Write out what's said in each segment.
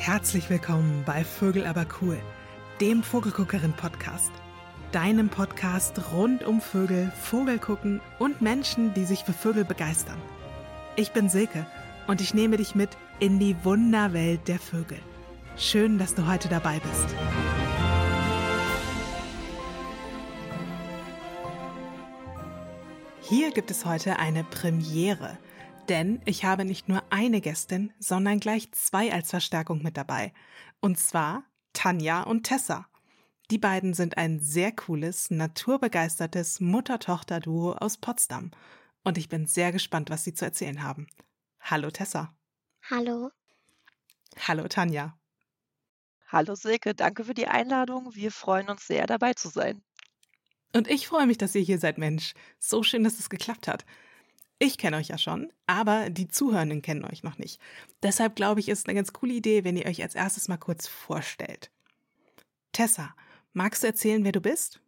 Herzlich willkommen bei Vögel aber cool, dem Vogelguckerin-Podcast. Deinem Podcast rund um Vögel, Vogelgucken und Menschen, die sich für Vögel begeistern. Ich bin Silke und ich nehme dich mit in die Wunderwelt der Vögel. Schön, dass du heute dabei bist. Hier gibt es heute eine Premiere, denn ich habe nicht nur eine Gästin, sondern gleich zwei als Verstärkung mit dabei. Und zwar Tanja und Tessa. Die beiden sind ein sehr cooles, naturbegeistertes Mutter-Tochter-Duo aus Potsdam. Und ich bin sehr gespannt, was sie zu erzählen haben. Hallo Tessa. Hallo. Hallo Tanja. Hallo Silke, danke für die Einladung. Wir freuen uns sehr, dabei zu sein. Und ich freue mich, dass ihr hier seid, Mensch. So schön, dass es geklappt hat. Ich kenne euch ja schon, aber die Zuhörenden kennen euch noch nicht. Deshalb glaube ich, ist eine ganz coole Idee, wenn ihr euch als erstes mal kurz vorstellt. Tessa, magst du erzählen, wer du bist?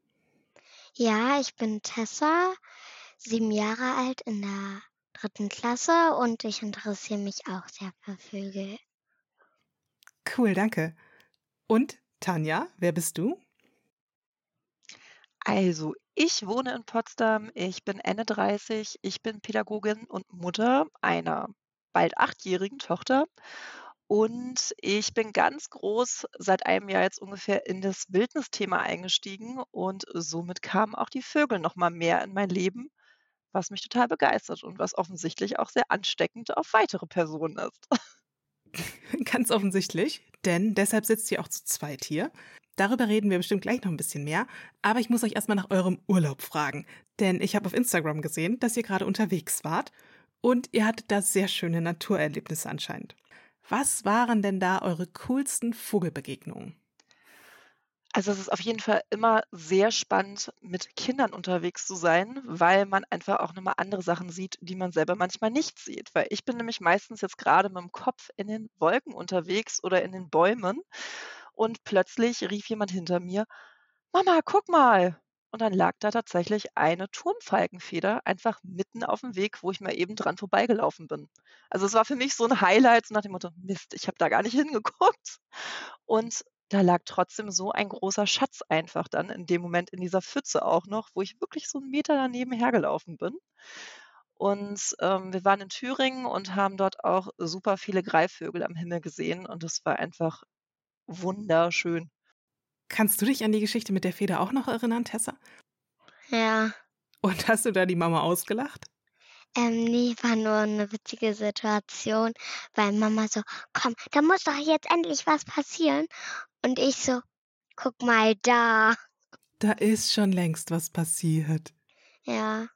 Ja, ich bin Tessa, sieben Jahre alt in der dritten Klasse und ich interessiere mich auch sehr für Vögel. Cool, danke. Und Tanja, wer bist du? Also, ich wohne in Potsdam, ich bin Ende 30, ich bin Pädagogin und Mutter einer bald achtjährigen Tochter. Und ich bin ganz groß seit einem Jahr jetzt ungefähr in das Wildnisthema eingestiegen und somit kamen auch die Vögel noch mal mehr in mein Leben, was mich total begeistert und was offensichtlich auch sehr ansteckend auf weitere Personen ist. Ganz offensichtlich, denn deshalb sitzt ihr auch zu zweit hier. Darüber reden wir bestimmt gleich noch ein bisschen mehr, aber ich muss euch erstmal nach eurem Urlaub fragen, denn ich habe auf Instagram gesehen, dass ihr gerade unterwegs wart und ihr hattet da sehr schöne Naturerlebnisse anscheinend. Was waren denn da eure coolsten Vogelbegegnungen? Also es ist auf jeden Fall immer sehr spannend, mit Kindern unterwegs zu sein, weil man einfach auch nochmal andere Sachen sieht, die man selber manchmal nicht sieht. Weil ich bin nämlich meistens jetzt gerade mit dem Kopf in den Wolken unterwegs oder in den Bäumen und plötzlich rief jemand hinter mir, Mama, guck mal. Und dann lag da tatsächlich eine Turmfalkenfeder einfach mitten auf dem Weg, wo ich mal eben dran vorbeigelaufen bin. Also es war für mich so ein Highlight so nach dem Motto, Mist, ich habe da gar nicht hingeguckt. Und da lag trotzdem so ein großer Schatz einfach dann in dem Moment in dieser Pfütze auch noch, wo ich wirklich so einen Meter daneben hergelaufen bin. Und ähm, wir waren in Thüringen und haben dort auch super viele Greifvögel am Himmel gesehen und es war einfach wunderschön. Kannst du dich an die Geschichte mit der Feder auch noch erinnern, Tessa? Ja. Und hast du da die Mama ausgelacht? Ähm, nee, war nur eine witzige Situation, weil Mama so, komm, da muss doch jetzt endlich was passieren. Und ich so, guck mal da. Da ist schon längst was passiert. Ja.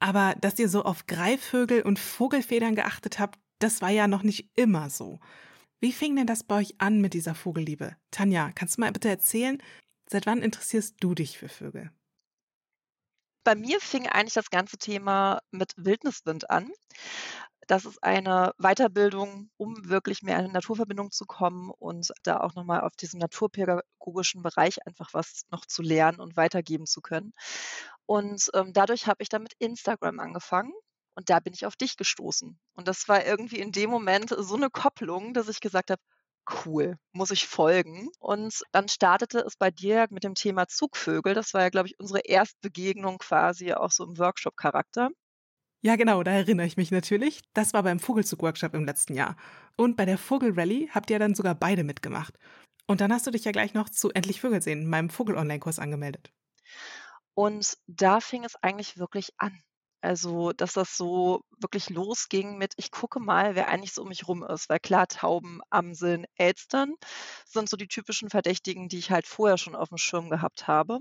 Aber dass ihr so auf Greifvögel und Vogelfedern geachtet habt, das war ja noch nicht immer so. Wie fing denn das bei euch an mit dieser Vogelliebe? Tanja, kannst du mal bitte erzählen, seit wann interessierst du dich für Vögel? Bei mir fing eigentlich das ganze Thema mit Wildniswind an. Das ist eine Weiterbildung, um wirklich mehr in eine Naturverbindung zu kommen und da auch nochmal auf diesem naturpädagogischen Bereich einfach was noch zu lernen und weitergeben zu können. Und ähm, dadurch habe ich dann mit Instagram angefangen und da bin ich auf dich gestoßen. Und das war irgendwie in dem Moment so eine Kopplung, dass ich gesagt habe, cool, muss ich folgen. Und dann startete es bei dir mit dem Thema Zugvögel. Das war ja, glaube ich, unsere Erstbegegnung quasi auch so im Workshop-Charakter. Ja, genau, da erinnere ich mich natürlich. Das war beim Vogelzug-Workshop im letzten Jahr. Und bei der Vogelrally habt ihr dann sogar beide mitgemacht. Und dann hast du dich ja gleich noch zu Endlich Vögel sehen, meinem Vogel-Online-Kurs angemeldet. Und da fing es eigentlich wirklich an. Also, dass das so wirklich losging mit, ich gucke mal, wer eigentlich so um mich rum ist. Weil klar, Tauben, Amseln, Elstern sind so die typischen Verdächtigen, die ich halt vorher schon auf dem Schirm gehabt habe.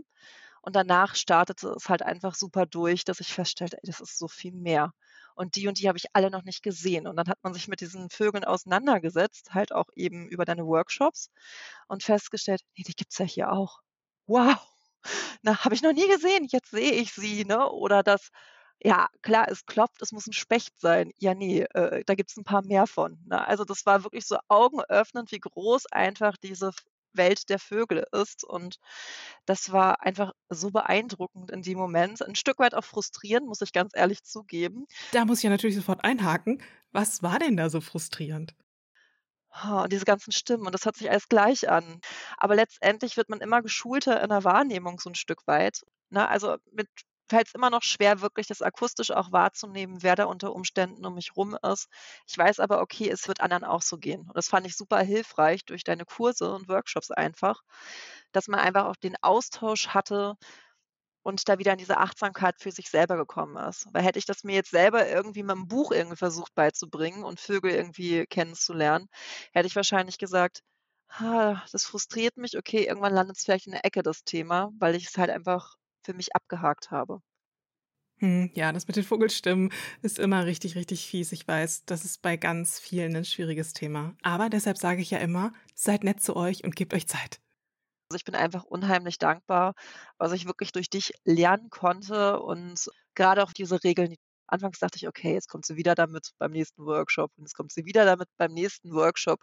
Und danach startete es halt einfach super durch, dass ich feststellte, ey, das ist so viel mehr. Und die und die habe ich alle noch nicht gesehen. Und dann hat man sich mit diesen Vögeln auseinandergesetzt, halt auch eben über deine Workshops und festgestellt, nee, die gibt's ja hier auch. Wow! Na, habe ich noch nie gesehen, jetzt sehe ich sie, ne? Oder das, ja, klar, es klopft, es muss ein Specht sein. Ja, nee, äh, da gibt's ein paar mehr von. Ne? Also das war wirklich so augenöffnend, wie groß einfach diese Welt der Vögel ist. Und das war einfach so beeindruckend in dem Moment. Ein Stück weit auch frustrierend, muss ich ganz ehrlich zugeben. Da muss ich ja natürlich sofort einhaken. Was war denn da so frustrierend? und diese ganzen Stimmen und das hört sich alles gleich an. Aber letztendlich wird man immer geschulter in der Wahrnehmung so ein Stück weit. Ne? Also mit fällt es immer noch schwer, wirklich das akustisch auch wahrzunehmen, wer da unter Umständen um mich rum ist. Ich weiß aber, okay, es wird anderen auch so gehen. Und das fand ich super hilfreich durch deine Kurse und Workshops einfach, dass man einfach auch den Austausch hatte und da wieder in diese Achtsamkeit für sich selber gekommen ist. Weil hätte ich das mir jetzt selber irgendwie mit einem Buch irgendwie versucht beizubringen und Vögel irgendwie kennenzulernen, hätte ich wahrscheinlich gesagt, das frustriert mich, okay, irgendwann landet es vielleicht in der Ecke, das Thema, weil ich es halt einfach für mich abgehakt habe. Hm, ja, das mit den Vogelstimmen ist immer richtig, richtig fies. Ich weiß, das ist bei ganz vielen ein schwieriges Thema. Aber deshalb sage ich ja immer, seid nett zu euch und gebt euch Zeit. Also ich bin einfach unheimlich dankbar, was ich wirklich durch dich lernen konnte und gerade auch diese Regeln. Anfangs dachte ich, okay, jetzt kommt sie wieder damit beim nächsten Workshop und jetzt kommt sie wieder damit beim nächsten Workshop.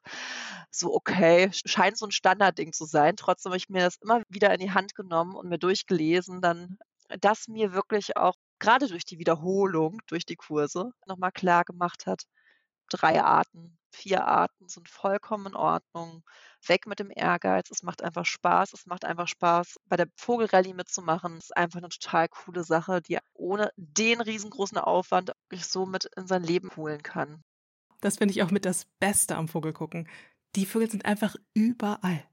So, okay, scheint so ein Standardding zu sein. Trotzdem habe ich mir das immer wieder in die Hand genommen und mir durchgelesen, dann das mir wirklich auch gerade durch die Wiederholung, durch die Kurse nochmal klar gemacht hat, drei Arten, vier Arten sind vollkommen in Ordnung. Weg mit dem Ehrgeiz. Es macht einfach Spaß. Es macht einfach Spaß, bei der Vogelrallye mitzumachen. Es ist einfach eine total coole Sache, die ohne den riesengroßen Aufwand wirklich so mit in sein Leben holen kann. Das finde ich auch mit das Beste am Vogelgucken. Die Vögel sind einfach überall.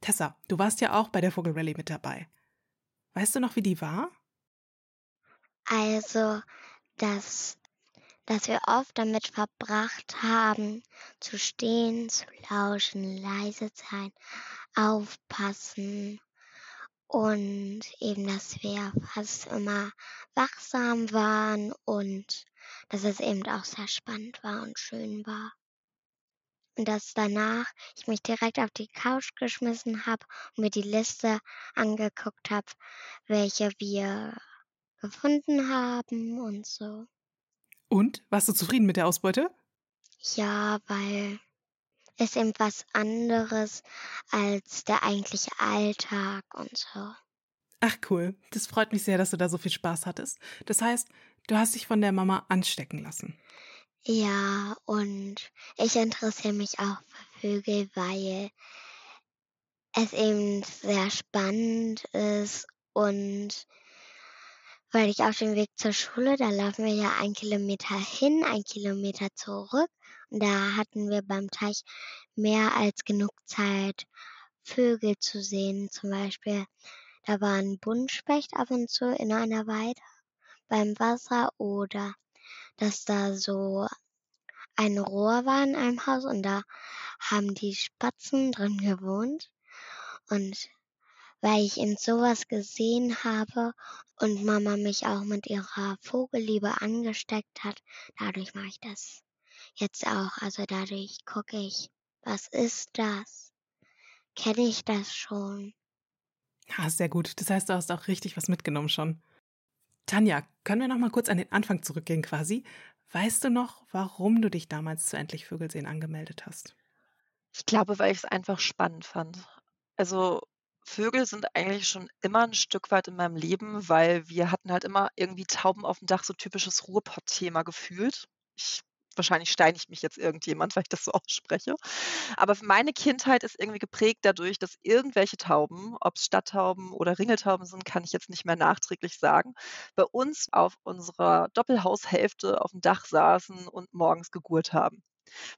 Tessa, du warst ja auch bei der Vogelrallye mit dabei. Weißt du noch, wie die war? Also, das dass wir oft damit verbracht haben, zu stehen, zu lauschen, leise sein, aufpassen und eben, dass wir fast immer wachsam waren und dass es eben auch sehr spannend war und schön war. Und dass danach ich mich direkt auf die Couch geschmissen habe und mir die Liste angeguckt habe, welche wir gefunden haben und so. Und? Warst du zufrieden mit der Ausbeute? Ja, weil es eben was anderes als der eigentliche Alltag und so. Ach cool, das freut mich sehr, dass du da so viel Spaß hattest. Das heißt, du hast dich von der Mama anstecken lassen. Ja, und ich interessiere mich auch für Vögel, weil es eben sehr spannend ist und weil ich auf dem Weg zur Schule, da laufen wir ja ein Kilometer hin, ein Kilometer zurück. Und da hatten wir beim Teich mehr als genug Zeit, Vögel zu sehen. Zum Beispiel, da war ein Buntspecht ab und zu in einer Weide beim Wasser oder dass da so ein Rohr war in einem Haus und da haben die Spatzen drin gewohnt. Und weil ich in sowas gesehen habe und Mama mich auch mit ihrer Vogelliebe angesteckt hat. Dadurch mache ich das jetzt auch. Also dadurch gucke ich, was ist das? Kenne ich das schon? Ja, sehr gut. Das heißt, du hast auch richtig was mitgenommen schon. Tanja, können wir noch mal kurz an den Anfang zurückgehen quasi? Weißt du noch, warum du dich damals zu Endlich Vögelsehen angemeldet hast? Ich glaube, weil ich es einfach spannend fand. Also Vögel sind eigentlich schon immer ein Stück weit in meinem Leben, weil wir hatten halt immer irgendwie Tauben auf dem Dach, so typisches Ruhrpott-Thema gefühlt. Ich wahrscheinlich steinigt mich jetzt irgendjemand, weil ich das so ausspreche. Aber meine Kindheit ist irgendwie geprägt dadurch, dass irgendwelche Tauben, ob es Stadttauben oder Ringeltauben sind, kann ich jetzt nicht mehr nachträglich sagen, bei uns auf unserer Doppelhaushälfte auf dem Dach saßen und morgens gegurt haben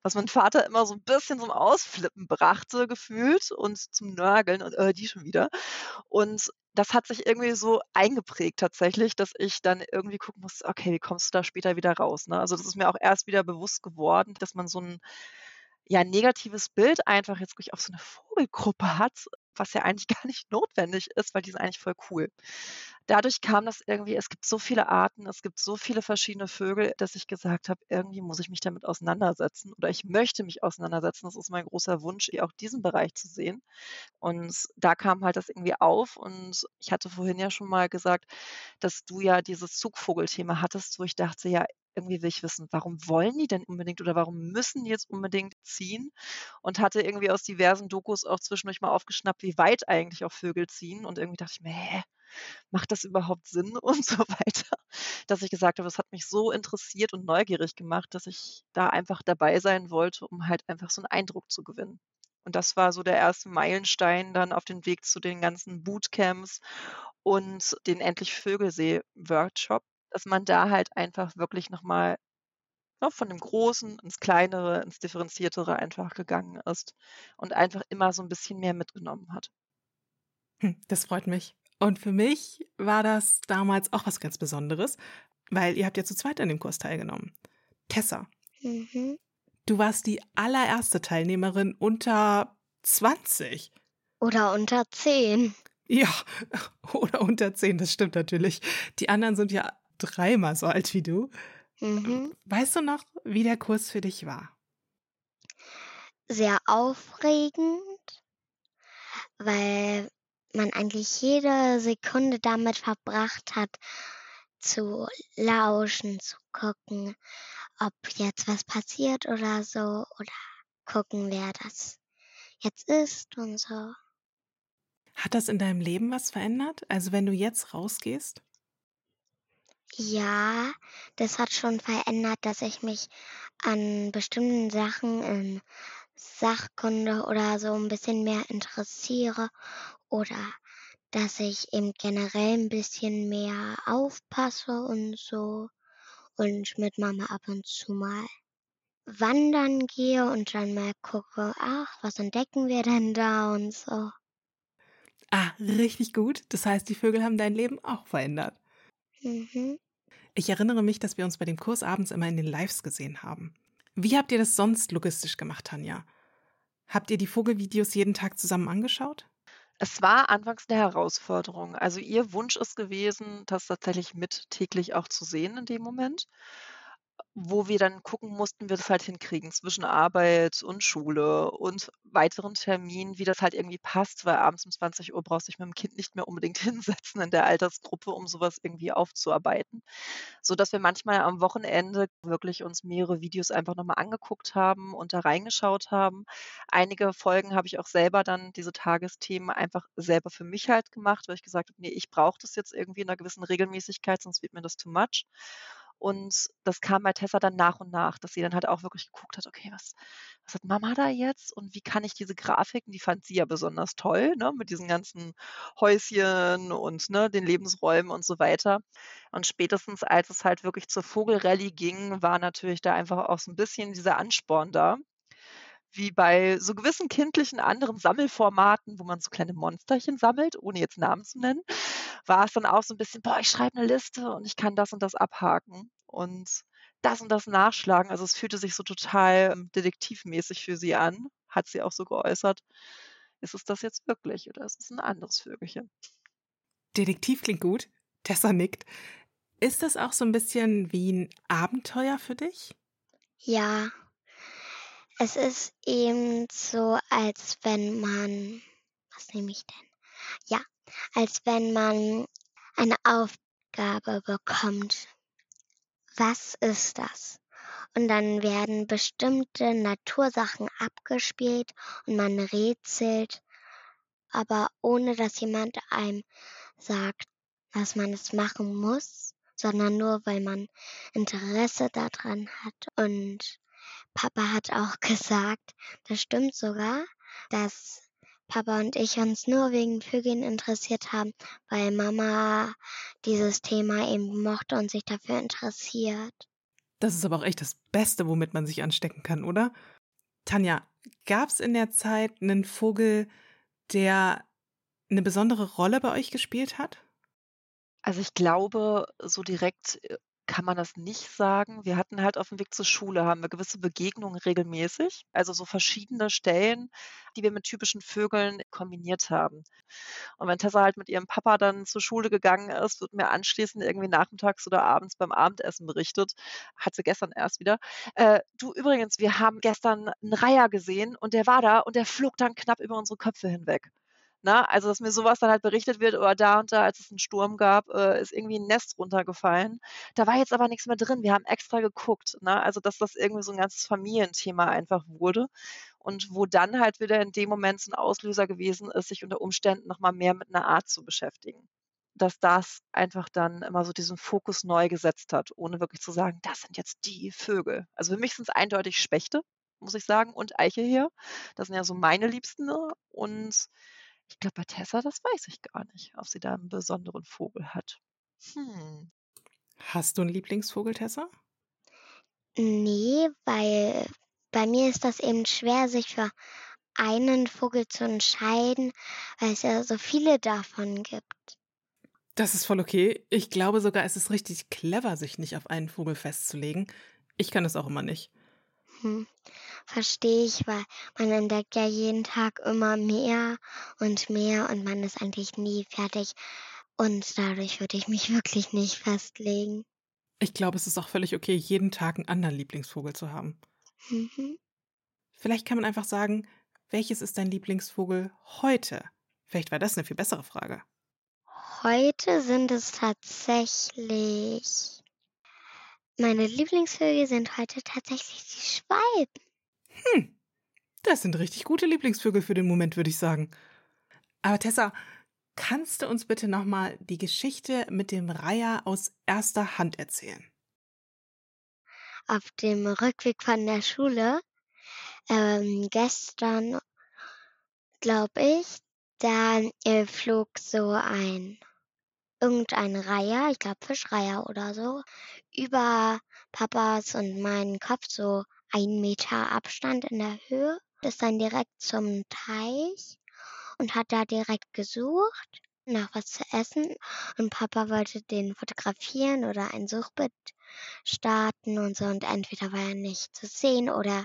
was mein Vater immer so ein bisschen zum Ausflippen brachte, gefühlt und zum Nörgeln und äh, die schon wieder. Und das hat sich irgendwie so eingeprägt tatsächlich, dass ich dann irgendwie gucken muss, okay, wie kommst du da später wieder raus? Ne? Also das ist mir auch erst wieder bewusst geworden, dass man so ein ja, negatives Bild einfach jetzt wirklich auf so eine Vogelgruppe hat, was ja eigentlich gar nicht notwendig ist, weil die sind eigentlich voll cool. Dadurch kam das irgendwie, es gibt so viele Arten, es gibt so viele verschiedene Vögel, dass ich gesagt habe, irgendwie muss ich mich damit auseinandersetzen oder ich möchte mich auseinandersetzen. Das ist mein großer Wunsch, auch diesen Bereich zu sehen. Und da kam halt das irgendwie auf und ich hatte vorhin ja schon mal gesagt, dass du ja dieses Zugvogelthema hattest, wo ich dachte, ja, irgendwie will ich wissen, warum wollen die denn unbedingt oder warum müssen die jetzt unbedingt ziehen? Und hatte irgendwie aus diversen Dokus auch zwischendurch mal aufgeschnappt, wie weit eigentlich auch Vögel ziehen. Und irgendwie dachte ich mir, hä, macht das überhaupt Sinn und so weiter, dass ich gesagt habe, es hat mich so interessiert und neugierig gemacht, dass ich da einfach dabei sein wollte, um halt einfach so einen Eindruck zu gewinnen. Und das war so der erste Meilenstein dann auf dem Weg zu den ganzen Bootcamps und den Endlich Vögelsee-Workshop, dass man da halt einfach wirklich nochmal ne, von dem Großen ins Kleinere, ins Differenziertere einfach gegangen ist und einfach immer so ein bisschen mehr mitgenommen hat. Hm, das freut mich. Und für mich war das damals auch was ganz Besonderes, weil ihr habt ja zu zweit an dem Kurs teilgenommen. Tessa, Mhm. du warst die allererste Teilnehmerin unter 20. Oder unter 10. Ja, oder unter 10, das stimmt natürlich. Die anderen sind ja dreimal so alt wie du. Mhm. Weißt du noch, wie der Kurs für dich war? Sehr aufregend, weil man eigentlich jede Sekunde damit verbracht hat, zu lauschen, zu gucken, ob jetzt was passiert oder so, oder gucken, wer das jetzt ist und so. Hat das in deinem Leben was verändert? Also wenn du jetzt rausgehst? Ja, das hat schon verändert, dass ich mich an bestimmten Sachen in Sachkunde oder so ein bisschen mehr interessiere oder dass ich eben generell ein bisschen mehr aufpasse und so und mit Mama ab und zu mal wandern gehe und dann mal gucke, ach, was entdecken wir denn da und so. Ah, richtig gut. Das heißt, die Vögel haben dein Leben auch verändert. Mhm. Ich erinnere mich, dass wir uns bei dem Kurs abends immer in den Lives gesehen haben. Wie habt ihr das sonst logistisch gemacht, Tanja? Habt ihr die Vogelvideos jeden Tag zusammen angeschaut? Es war anfangs eine Herausforderung. Also ihr Wunsch ist gewesen, das tatsächlich mit täglich auch zu sehen in dem Moment wo wir dann gucken mussten, wie wir das halt hinkriegen zwischen Arbeit und Schule und weiteren Terminen, wie das halt irgendwie passt, weil abends um 20 Uhr brauchst du dich mit dem Kind nicht mehr unbedingt hinsetzen in der Altersgruppe, um sowas irgendwie aufzuarbeiten. Sodass wir manchmal am Wochenende wirklich uns mehrere Videos einfach nochmal angeguckt haben und da reingeschaut haben. Einige Folgen habe ich auch selber dann diese Tagesthemen einfach selber für mich halt gemacht, weil ich gesagt habe, nee, ich brauche das jetzt irgendwie in einer gewissen Regelmäßigkeit, sonst wird mir das too much. Und das kam bei Tessa dann nach und nach, dass sie dann halt auch wirklich geguckt hat, okay, was, was hat Mama da jetzt und wie kann ich diese Grafiken, die fand sie ja besonders toll, ne, mit diesen ganzen Häuschen und ne, den Lebensräumen und so weiter. Und spätestens als es halt wirklich zur Vogelrallye ging, war natürlich da einfach auch so ein bisschen dieser Ansporn da wie bei so gewissen kindlichen anderen Sammelformaten, wo man so kleine Monsterchen sammelt, ohne jetzt Namen zu nennen, war es dann auch so ein bisschen, boah, ich schreibe eine Liste und ich kann das und das abhaken und das und das nachschlagen. Also es fühlte sich so total ähm, detektivmäßig für sie an, hat sie auch so geäußert. Ist es das jetzt wirklich oder ist es ein anderes Vögelchen? Detektiv klingt gut. Tessa nickt. Ist das auch so ein bisschen wie ein Abenteuer für dich? Ja, es ist eben so, als wenn man, was nehme ich denn? Ja, als wenn man eine Aufgabe bekommt. Was ist das? Und dann werden bestimmte Natursachen abgespielt und man rätselt, aber ohne dass jemand einem sagt, dass man es machen muss, sondern nur weil man Interesse daran hat und Papa hat auch gesagt, das stimmt sogar, dass Papa und ich uns nur wegen Vögeln interessiert haben, weil Mama dieses Thema eben mochte und sich dafür interessiert. Das ist aber auch echt das Beste, womit man sich anstecken kann, oder? Tanja, gab es in der Zeit einen Vogel, der eine besondere Rolle bei euch gespielt hat? Also ich glaube, so direkt äh, kann man das nicht sagen. Wir hatten halt auf dem Weg zur Schule, haben wir gewisse Begegnungen regelmäßig, also so verschiedene Stellen, die wir mit typischen Vögeln kombiniert haben. Und wenn Tessa halt mit ihrem Papa dann zur Schule gegangen ist, wird mir anschließend irgendwie nachmittags oder abends beim Abendessen berichtet, hat sie gestern erst wieder, äh, du übrigens, wir haben gestern einen Reiher gesehen und der war da und der flog dann knapp über unsere Köpfe hinweg. Ne? Also, dass mir sowas dann halt berichtet wird, oder da und da, als es einen Sturm gab, äh, ist irgendwie ein Nest runtergefallen. Da war jetzt aber nichts mehr drin. Wir haben extra geguckt. Ne? Also, dass das irgendwie so ein ganzes Familienthema einfach wurde. Und wo dann halt wieder in dem Moment so ein Auslöser gewesen ist, sich unter Umständen nochmal mehr mit einer Art zu beschäftigen. dass das einfach dann immer so diesen Fokus neu gesetzt hat, ohne wirklich zu sagen, das sind jetzt die Vögel. Also für mich sind es eindeutig Spechte, muss ich sagen, und Eiche hier. Das sind ja so meine Liebsten. Ne? Und ich glaube, bei Tessa, das weiß ich gar nicht, ob sie da einen besonderen Vogel hat. Hm. Hast du einen Lieblingsvogel, Tessa? Nee, weil bei mir ist das eben schwer, sich für einen Vogel zu entscheiden, weil es ja so viele davon gibt. Das ist voll okay. Ich glaube sogar, es ist richtig clever, sich nicht auf einen Vogel festzulegen. Ich kann es auch immer nicht. Hm, verstehe ich, weil man entdeckt ja jeden Tag immer mehr und mehr und man ist eigentlich nie fertig. Und dadurch würde ich mich wirklich nicht festlegen. Ich glaube, es ist auch völlig okay, jeden Tag einen anderen Lieblingsvogel zu haben. Mhm. Vielleicht kann man einfach sagen, welches ist dein Lieblingsvogel heute? Vielleicht war das eine viel bessere Frage. Heute sind es tatsächlich. Meine Lieblingsvögel sind heute tatsächlich die Schwalben. Hm, das sind richtig gute Lieblingsvögel für den Moment, würde ich sagen. Aber Tessa, kannst du uns bitte nochmal die Geschichte mit dem Reiher aus erster Hand erzählen? Auf dem Rückweg von der Schule, ähm, gestern, glaube ich, da äh, flog so ein irgendein Reiher, ich glaube Fischreiher oder so, über Papas und meinen Kopf so ein Meter Abstand in der Höhe, ist dann direkt zum Teich und hat da direkt gesucht nach was zu essen. Und Papa wollte den fotografieren oder ein Suchbild starten und so. Und entweder war er nicht zu sehen oder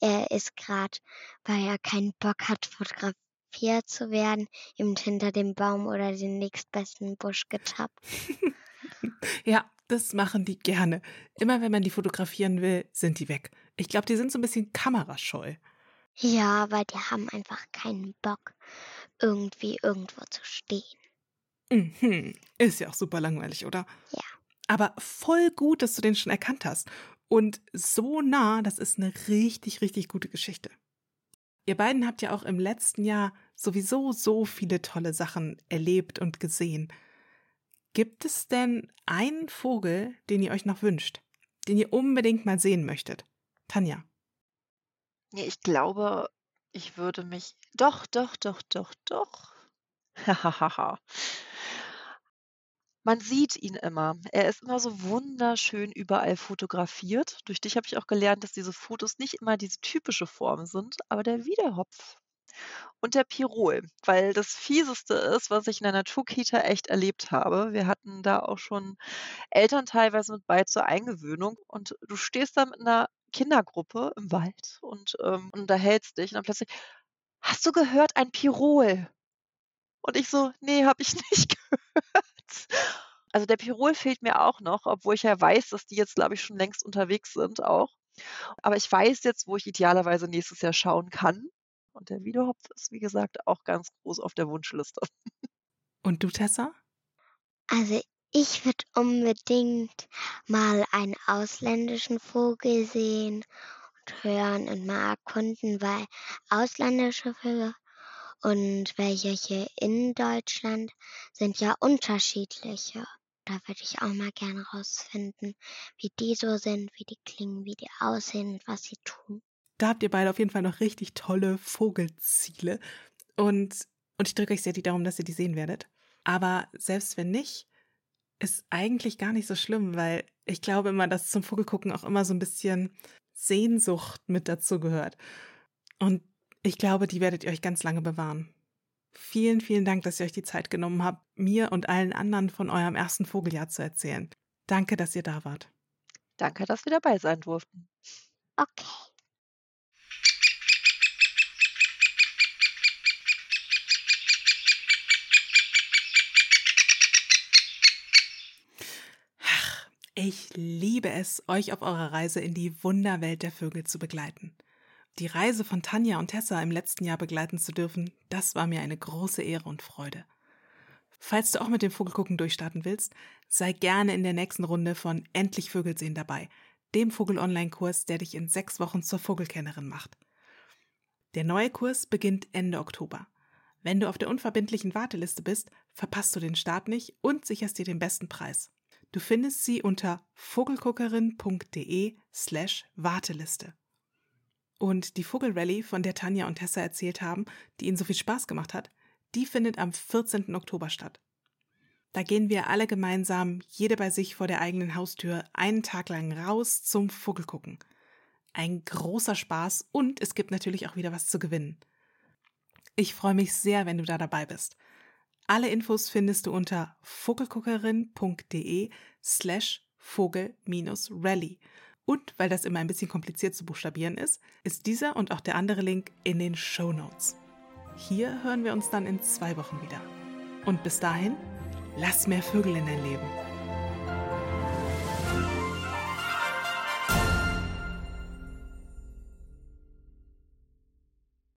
er ist gerade, weil er keinen Bock hat, fotografiert zu werden, eben hinter dem Baum oder den nächstbesten Busch getappt. ja, das machen die gerne. Immer wenn man die fotografieren will, sind die weg. Ich glaube, die sind so ein bisschen kamerascheu. Ja, weil die haben einfach keinen Bock, irgendwie irgendwo zu stehen. Mhm. Ist ja auch super langweilig, oder? Ja. Aber voll gut, dass du den schon erkannt hast. Und so nah, das ist eine richtig, richtig gute Geschichte. Ihr beiden habt ja auch im letzten Jahr sowieso so viele tolle Sachen erlebt und gesehen. Gibt es denn einen Vogel, den ihr euch noch wünscht, den ihr unbedingt mal sehen möchtet? Tanja. Ja, ich glaube, ich würde mich. Doch, doch, doch, doch, doch. Hahaha. Man sieht ihn immer. Er ist immer so wunderschön überall fotografiert. Durch dich habe ich auch gelernt, dass diese Fotos nicht immer diese typische Form sind, aber der Wiederhopf und der Pirol, weil das Fieseste ist, was ich in der Naturkita echt erlebt habe. Wir hatten da auch schon Eltern teilweise mit bei zur Eingewöhnung und du stehst da mit einer Kindergruppe im Wald und ähm, unterhältst dich und dann plötzlich, hast du gehört, ein Pirol? Und ich so, nee, habe ich nicht gehört. Also der Pirol fehlt mir auch noch, obwohl ich ja weiß, dass die jetzt, glaube ich, schon längst unterwegs sind auch. Aber ich weiß jetzt, wo ich idealerweise nächstes Jahr schauen kann. Und der Wiedehopf ist, wie gesagt, auch ganz groß auf der Wunschliste. Und du, Tessa? Also ich würde unbedingt mal einen ausländischen Vogel sehen und hören und mal erkunden, weil ausländische Vögel und welche hier in Deutschland sind ja unterschiedliche. Da würde ich auch mal gerne rausfinden, wie die so sind, wie die klingen, wie die aussehen und was sie tun. Da habt ihr beide auf jeden Fall noch richtig tolle Vogelziele. Und, und ich drücke euch sehr die Daumen, dass ihr die sehen werdet. Aber selbst wenn nicht, ist eigentlich gar nicht so schlimm, weil ich glaube immer, dass zum Vogelgucken auch immer so ein bisschen Sehnsucht mit dazu gehört. Und ich glaube, die werdet ihr euch ganz lange bewahren. Vielen, vielen Dank, dass ihr euch die Zeit genommen habt, mir und allen anderen von eurem ersten Vogeljahr zu erzählen. Danke, dass ihr da wart. Danke, dass wir dabei sein durften. Okay. Ich liebe es, euch auf eurer Reise in die Wunderwelt der Vögel zu begleiten. Die Reise von Tanja und Tessa im letzten Jahr begleiten zu dürfen, das war mir eine große Ehre und Freude. Falls du auch mit dem Vogelgucken durchstarten willst, sei gerne in der nächsten Runde von Endlich Vögel sehen dabei, dem Vogel-Online-Kurs, der dich in sechs Wochen zur Vogelkennerin macht. Der neue Kurs beginnt Ende Oktober. Wenn du auf der unverbindlichen Warteliste bist, verpasst du den Start nicht und sicherst dir den besten Preis. Du findest sie unter vogelguckerin.de slash Warteliste. Und die Vogelrally, von der Tanja und Tessa erzählt haben, die ihnen so viel Spaß gemacht hat, die findet am 14. Oktober statt. Da gehen wir alle gemeinsam, jede bei sich vor der eigenen Haustür, einen Tag lang raus zum Vogelgucken. Ein großer Spaß und es gibt natürlich auch wieder was zu gewinnen. Ich freue mich sehr, wenn du da dabei bist. Alle Infos findest du unter vogelguckerin.de slash vogel-rally. Und weil das immer ein bisschen kompliziert zu buchstabieren ist, ist dieser und auch der andere Link in den Show Notes. Hier hören wir uns dann in zwei Wochen wieder. Und bis dahin, lass mehr Vögel in dein Leben.